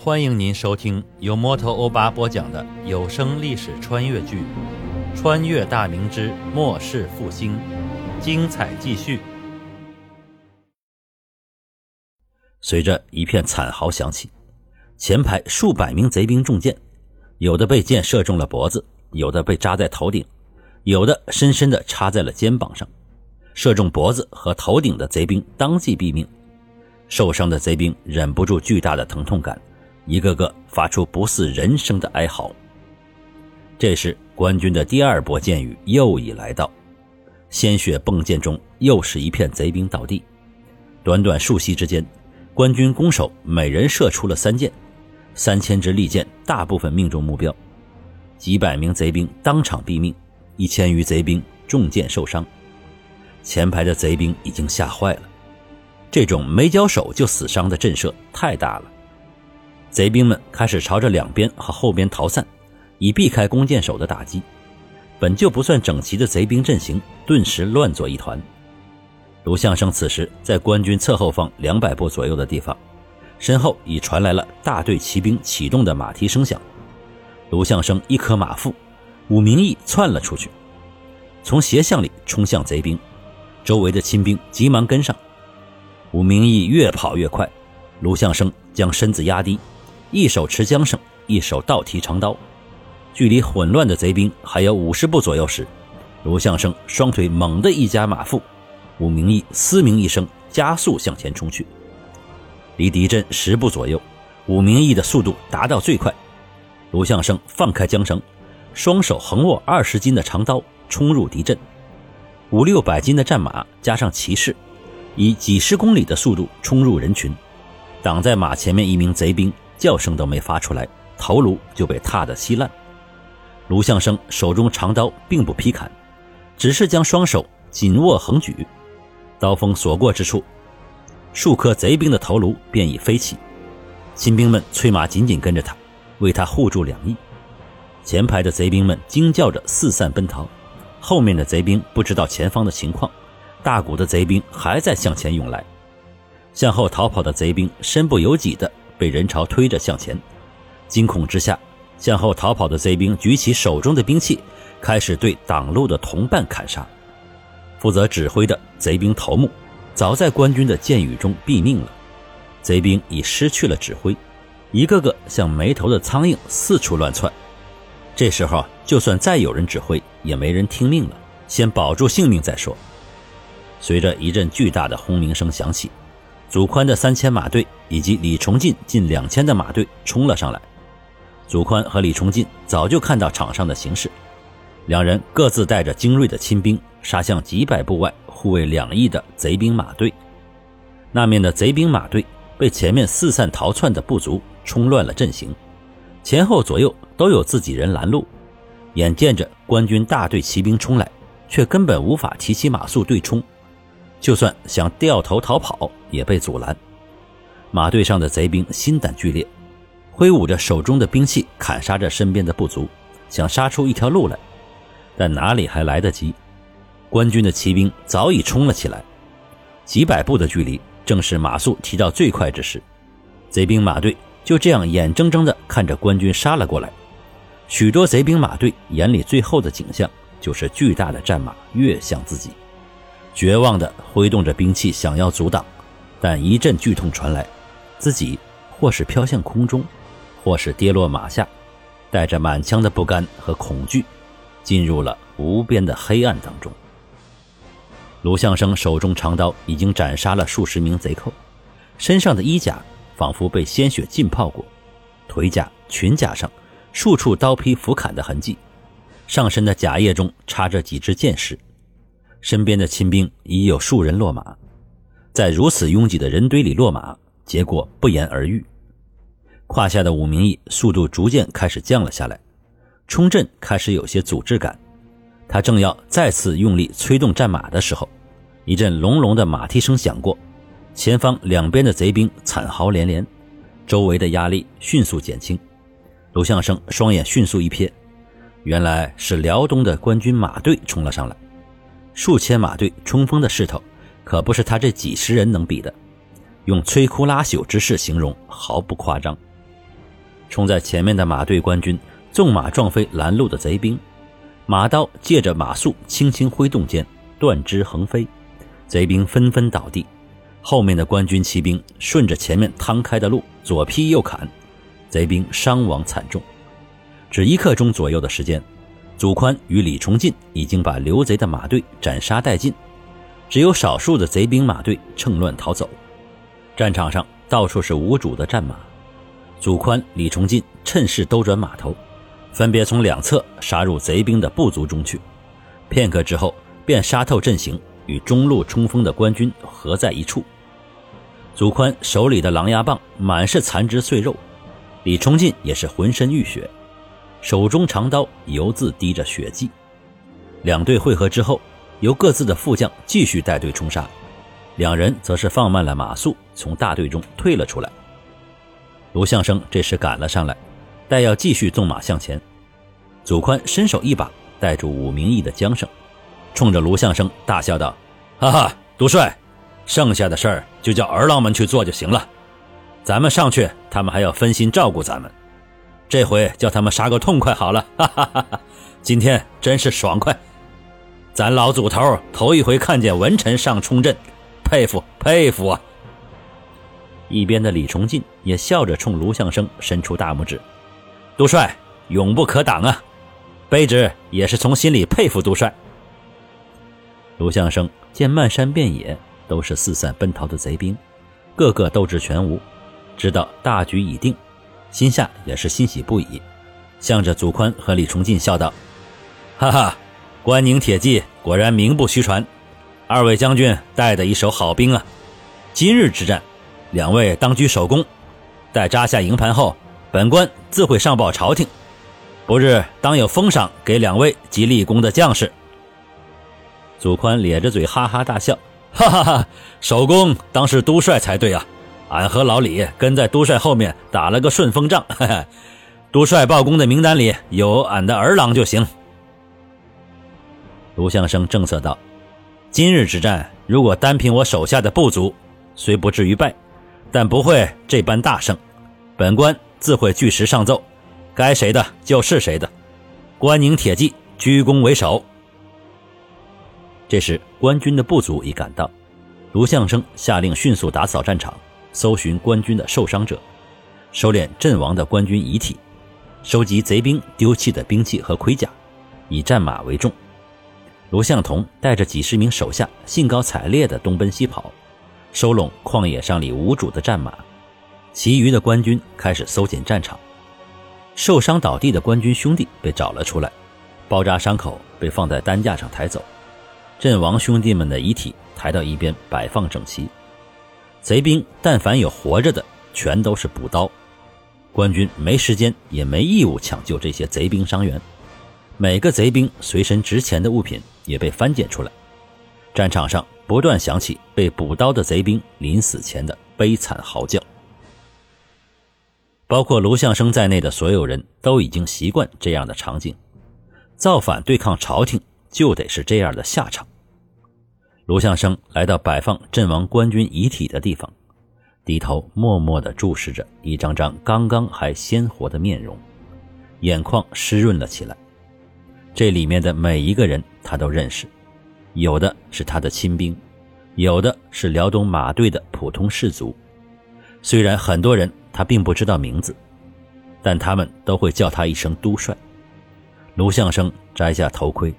欢迎您收听由摩托欧巴播讲的有声历史穿越剧《穿越大明之末世复兴》，精彩继续。随着一片惨嚎响起，前排数百名贼兵中箭，有的被箭射中了脖子，有的被扎在头顶，有的深深地插在了肩膀上。射中脖子和头顶的贼兵当即毙命，受伤的贼兵忍不住巨大的疼痛感。一个个发出不似人声的哀嚎。这时，官军的第二波箭雨又已来到，鲜血迸溅中，又是一片贼兵倒地。短短数息之间，官军弓手每人射出了三箭，三千支利箭大部分命中目标，几百名贼兵当场毙命，一千余贼兵中箭受伤。前排的贼兵已经吓坏了，这种没交手就死伤的震慑太大了。贼兵们开始朝着两边和后边逃散，以避开弓箭手的打击。本就不算整齐的贼兵阵型顿时乱作一团。卢相生此时在官军侧后方两百步左右的地方，身后已传来了大队骑兵启动的马蹄声响。卢相生一颗马腹，武明义窜了出去，从斜巷里冲向贼兵，周围的亲兵急忙跟上。武明义越跑越快，卢相生将身子压低。一手持缰绳，一手倒提长刀，距离混乱的贼兵还有五十步左右时，卢相生双腿猛地一夹马腹，武明义嘶鸣一声，加速向前冲去。离敌阵十步左右，武明义的速度达到最快，卢相生放开缰绳，双手横握二十斤的长刀，冲入敌阵。五六百斤的战马加上骑士，以几十公里的速度冲入人群，挡在马前面一名贼兵。叫声都没发出来，头颅就被踏得稀烂。卢相生手中长刀并不劈砍，只是将双手紧握横举，刀锋所过之处，数颗贼兵的头颅便已飞起。亲兵们催马紧紧跟着他，为他护住两翼。前排的贼兵们惊叫着四散奔逃，后面的贼兵不知道前方的情况，大股的贼兵还在向前涌来。向后逃跑的贼兵身不由己的。被人潮推着向前，惊恐之下，向后逃跑的贼兵举起手中的兵器，开始对挡路的同伴砍杀。负责指挥的贼兵头目，早在官军的箭雨中毙命了。贼兵已失去了指挥，一个个像没头的苍蝇四处乱窜。这时候，就算再有人指挥，也没人听命了。先保住性命再说。随着一阵巨大的轰鸣声响起。祖宽的三千马队以及李崇进近两千的马队冲了上来。祖宽和李崇进早就看到场上的形势，两人各自带着精锐的亲兵杀向几百步外护卫两翼的贼兵马队。那面的贼兵马队被前面四散逃窜的部族冲乱了阵型，前后左右都有自己人拦路。眼见着官军大队骑兵冲来，却根本无法提起马速对冲。就算想掉头逃跑，也被阻拦。马队上的贼兵心胆俱裂，挥舞着手中的兵器，砍杀着身边的部族，想杀出一条路来。但哪里还来得及？官军的骑兵早已冲了起来，几百步的距离，正是马谡提到最快之时。贼兵马队就这样眼睁睁地看着官军杀了过来。许多贼兵马队眼里最后的景象，就是巨大的战马跃向自己。绝望地挥动着兵器，想要阻挡，但一阵剧痛传来，自己或是飘向空中，或是跌落马下，带着满腔的不甘和恐惧，进入了无边的黑暗当中。卢相生手中长刀已经斩杀了数十名贼寇，身上的衣甲仿佛被鲜血浸泡过，腿甲、裙甲上数处刀劈斧砍的痕迹，上身的甲叶中插着几支箭矢。身边的亲兵已有数人落马，在如此拥挤的人堆里落马，结果不言而喻。胯下的武明义速度逐渐开始降了下来，冲阵开始有些阻滞感。他正要再次用力催动战马的时候，一阵隆隆的马蹄声响过，前方两边的贼兵惨嚎连连，周围的压力迅速减轻。卢相生双眼迅速一瞥，原来是辽东的官军马队冲了上来。数千马队冲锋的势头，可不是他这几十人能比的。用摧枯拉朽之势形容毫不夸张。冲在前面的马队官军纵马撞飞拦路的贼兵，马刀借着马速轻轻挥动间，断肢横飞，贼兵纷纷倒地。后面的官军骑兵顺着前面趟开的路左劈右砍，贼兵伤亡惨重。只一刻钟左右的时间，祖宽与李崇进已经把刘贼的马队斩杀殆尽，只有少数的贼兵马队趁乱逃走。战场上到处是无主的战马，祖宽、李崇进趁势兜转马头，分别从两侧杀入贼兵的部族中去。片刻之后，便杀透阵型，与中路冲锋的官军合在一处。祖宽手里的狼牙棒满是残肢碎肉，李崇进也是浑身浴血。手中长刀犹自滴着血迹，两队会合之后，由各自的副将继续带队冲杀，两人则是放慢了马速，从大队中退了出来。卢相生这时赶了上来，待要继续纵马向前，祖宽伸手一把带住武明义的缰绳，冲着卢相生大笑道：“哈哈，督帅，剩下的事儿就叫儿郎们去做就行了，咱们上去，他们还要分心照顾咱们。”这回叫他们杀个痛快好了，哈哈哈哈！今天真是爽快，咱老祖头头一回看见文臣上冲阵，佩服佩服啊！一边的李崇进也笑着冲卢相生伸出大拇指：“杜帅永不可挡啊！卑职也是从心里佩服杜帅。”卢相生见漫山遍野都是四散奔逃的贼兵，个个斗志全无，知道大局已定。心下也是欣喜不已，向着祖宽和李崇进笑道：“哈哈，关宁铁骑果然名不虚传，二位将军带的一手好兵啊！今日之战，两位当居首功，待扎下营盘后，本官自会上报朝廷，不日当有封赏给两位及立功的将士。”祖宽咧着嘴哈哈大笑：“哈哈哈，首功当是都帅才对啊！”俺和老李跟在都帅后面打了个顺风仗，都帅报功的名单里有俺的儿郎就行。卢相生正色道：“今日之战，如果单凭我手下的部族，虽不至于败，但不会这般大胜。本官自会据实上奏，该谁的就是谁的。关宁铁骑居功为首。”这时，官军的部族已赶到，卢相生下令迅速打扫战场。搜寻官军的受伤者，收敛阵亡的官军遗体，收集贼兵丢弃的兵器和盔甲，以战马为重。卢向同带着几十名手下兴高采烈地东奔西跑，收拢旷野上里无主的战马。其余的官军开始搜检战场，受伤倒地的官军兄弟被找了出来，包扎伤口被放在担架上抬走，阵亡兄弟们的遗体抬到一边摆放整齐。贼兵但凡有活着的，全都是补刀。官军没时间也没义务抢救这些贼兵伤员。每个贼兵随身值钱的物品也被翻检出来。战场上不断响起被补刀的贼兵临死前的悲惨嚎叫。包括卢相生在内的所有人都已经习惯这样的场景。造反对抗朝廷，就得是这样的下场。卢相生来到摆放阵亡官军遗体的地方，低头默默地注视着一张张刚刚还鲜活的面容，眼眶湿润了起来。这里面的每一个人他都认识，有的是他的亲兵，有的是辽东马队的普通士卒。虽然很多人他并不知道名字，但他们都会叫他一声都帅。卢相生摘下头盔。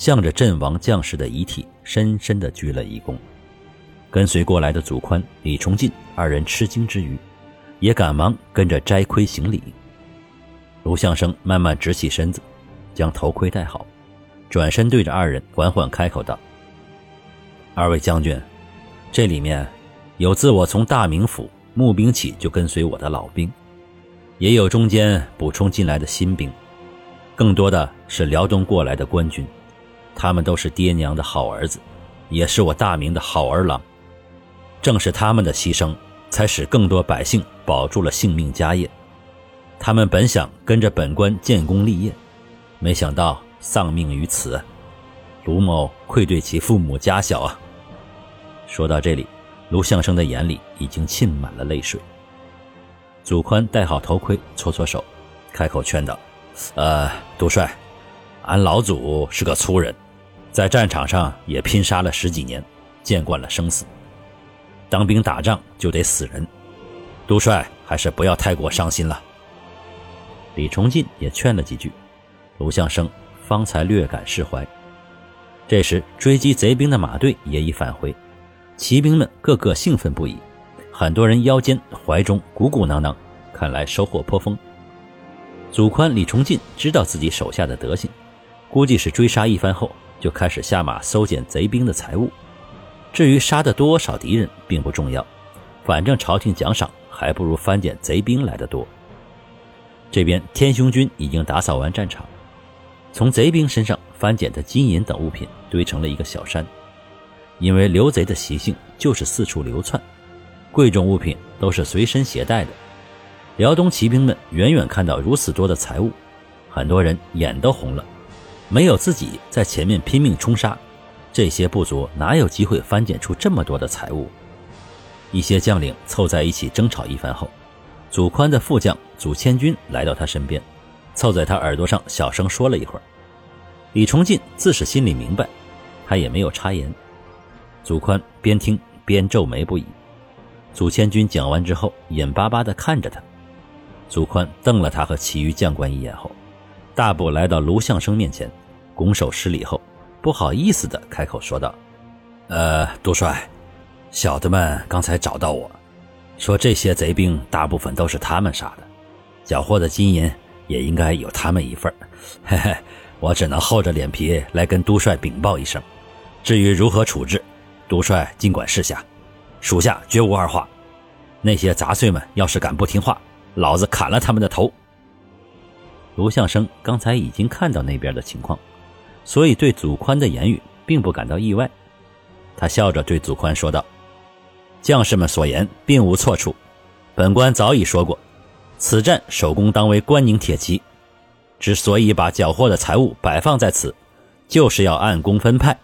向着阵亡将士的遗体深深地鞠了一躬，跟随过来的祖宽、李崇进二人吃惊之余，也赶忙跟着摘盔行礼。卢相生慢慢直起身子，将头盔戴好，转身对着二人缓缓开口道：“二位将军，这里面有自我从大名府募兵起就跟随我的老兵，也有中间补充进来的新兵，更多的是辽东过来的官军。”他们都是爹娘的好儿子，也是我大明的好儿郎。正是他们的牺牲，才使更多百姓保住了性命家业。他们本想跟着本官建功立业，没想到丧命于此。卢某愧对其父母家小啊！说到这里，卢相生的眼里已经沁满了泪水。祖宽戴好头盔，搓搓手，开口劝道：“呃，杜帅，俺老祖是个粗人，在战场上也拼杀了十几年，见惯了生死。当兵打仗就得死人，杜帅还是不要太过伤心了。”李崇进也劝了几句，卢相生方才略感释怀。这时，追击贼兵的马队也已返回，骑兵们个个兴奋不已，很多人腰间、怀中鼓鼓囊囊，看来收获颇丰。祖宽、李崇进知道自己手下的德行，估计是追杀一番后，就开始下马搜捡贼兵的财物。至于杀的多少敌人，并不重要，反正朝廷奖赏还不如翻捡贼兵来的多。这边天雄军已经打扫完战场，从贼兵身上翻捡的金银等物品堆成了一个小山。因为刘贼的习性就是四处流窜，贵重物品都是随身携带的。辽东骑兵们远远看到如此多的财物，很多人眼都红了。没有自己在前面拼命冲杀，这些部族哪有机会翻捡出这么多的财物？一些将领凑在一起争吵一番后。祖宽的副将祖千军来到他身边，凑在他耳朵上小声说了一会儿。李崇进自是心里明白，他也没有插言。祖宽边听边皱眉不已。祖千军讲完之后，眼巴巴地看着他。祖宽瞪了他和其余将官一眼后，大步来到卢相生面前，拱手施礼后，不好意思地开口说道：“呃，督帅，小的们刚才找到我。”说这些贼兵大部分都是他们杀的，缴获的金银也应该有他们一份嘿嘿，我只能厚着脸皮来跟督帅禀报一声。至于如何处置，督帅尽管示下，属下绝无二话。那些杂碎们要是敢不听话，老子砍了他们的头。卢相生刚才已经看到那边的情况，所以对祖宽的言语并不感到意外。他笑着对祖宽说道。将士们所言并无错处，本官早已说过，此战首功当为关宁铁骑。之所以把缴获的财物摆放在此，就是要按功分派。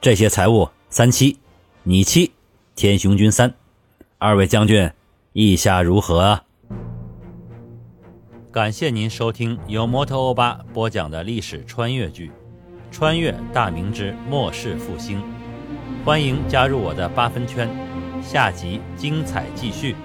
这些财物，三七，你七，天雄军三，二位将军，意下如何？感谢您收听由摩托欧巴播讲的历史穿越剧《穿越大明之末世复兴》，欢迎加入我的八分圈。下集精彩继续。